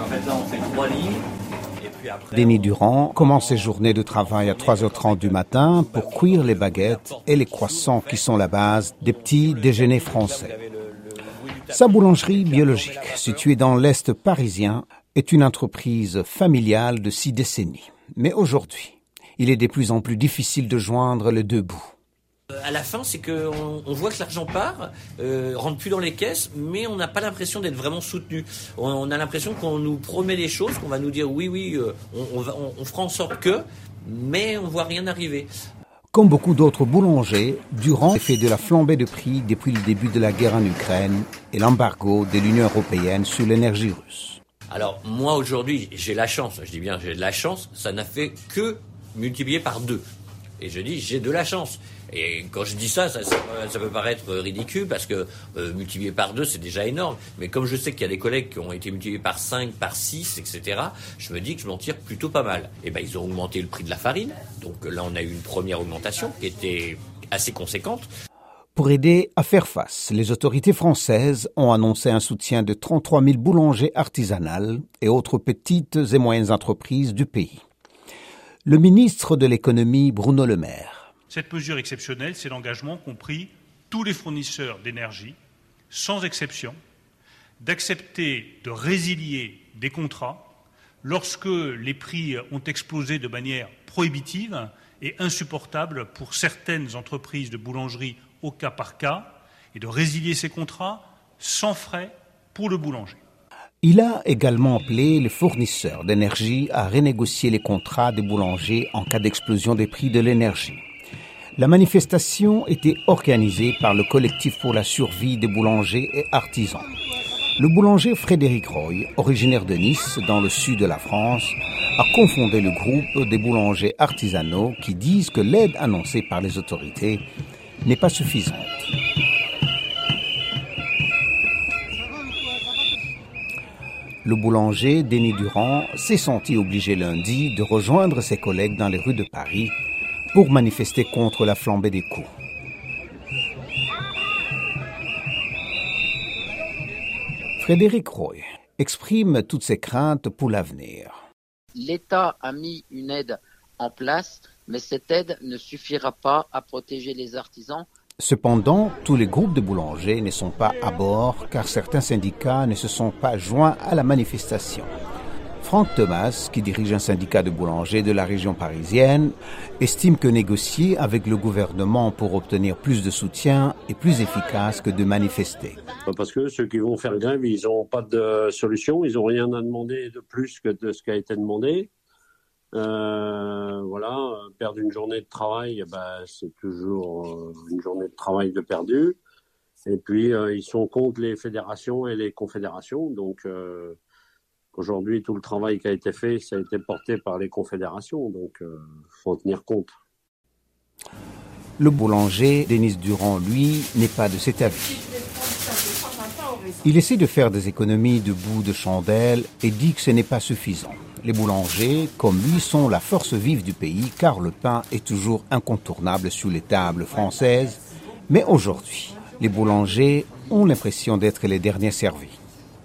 en fait, là, on fait trois lignes. Denis Durand commence ses journées de travail à 3h30 du matin pour cuire les baguettes et les croissants qui sont la base des petits déjeuners français. Sa boulangerie biologique, située dans l'Est parisien, est une entreprise familiale de six décennies. Mais aujourd'hui, il est de plus en plus difficile de joindre les deux bouts. À la fin, c'est qu'on on voit que l'argent part, euh, rentre plus dans les caisses, mais on n'a pas l'impression d'être vraiment soutenu. On, a l'impression qu'on nous promet des choses, qu'on va nous dire oui, oui, euh, on, on, fera en sorte que, mais on voit rien arriver. Comme beaucoup d'autres boulangers, Durand fait de la flambée de prix depuis le début de la guerre en Ukraine et l'embargo de l'Union européenne sur l'énergie russe. Alors moi aujourd'hui, j'ai la chance, je dis bien j'ai de la chance, ça n'a fait que multiplier par deux. Et je dis j'ai de la chance. Et quand je dis ça, ça, peut paraître ridicule parce que euh, multiplier par deux, c'est déjà énorme. Mais comme je sais qu'il y a des collègues qui ont été multipliés par 5, par 6, etc., je me dis que je m'en tire plutôt pas mal. Et eh ben, ils ont augmenté le prix de la farine. Donc là, on a eu une première augmentation qui était assez conséquente. Pour aider à faire face, les autorités françaises ont annoncé un soutien de 33 000 boulangers artisanales et autres petites et moyennes entreprises du pays. Le ministre de l'économie, Bruno Le Maire, cette mesure exceptionnelle, c'est l'engagement qu'ont pris tous les fournisseurs d'énergie, sans exception, d'accepter de résilier des contrats lorsque les prix ont explosé de manière prohibitive et insupportable pour certaines entreprises de boulangerie au cas par cas, et de résilier ces contrats sans frais pour le boulanger. Il a également appelé les fournisseurs d'énergie à renégocier les contrats des boulangers en cas d'explosion des prix de l'énergie. La manifestation était organisée par le collectif pour la survie des boulangers et artisans. Le boulanger Frédéric Roy, originaire de Nice, dans le sud de la France, a confondé le groupe des boulangers artisanaux qui disent que l'aide annoncée par les autorités n'est pas suffisante. Le boulanger Denis Durand s'est senti obligé lundi de rejoindre ses collègues dans les rues de Paris pour manifester contre la flambée des coûts. Frédéric Roy exprime toutes ses craintes pour l'avenir. L'État a mis une aide en place, mais cette aide ne suffira pas à protéger les artisans. Cependant, tous les groupes de boulangers ne sont pas à bord car certains syndicats ne se sont pas joints à la manifestation. Franck Thomas, qui dirige un syndicat de boulangers de la région parisienne, estime que négocier avec le gouvernement pour obtenir plus de soutien est plus efficace que de manifester. Parce que ceux qui vont faire grève, ils n'ont pas de solution, ils n'ont rien à demander de plus que de ce qui a été demandé. Euh, voilà, perdre une journée de travail, ben, c'est toujours euh, une journée de travail de perdu. Et puis, euh, ils sont contre les fédérations et les confédérations, donc Aujourd'hui, tout le travail qui a été fait, ça a été porté par les confédérations, donc il faut en tenir compte. Le boulanger, Denis Durand, lui, n'est pas de cet avis. Il essaie de faire des économies de bout de chandelle et dit que ce n'est pas suffisant. Les boulangers, comme lui, sont la force vive du pays car le pain est toujours incontournable sur les tables françaises. Mais aujourd'hui, les boulangers ont l'impression d'être les derniers servis.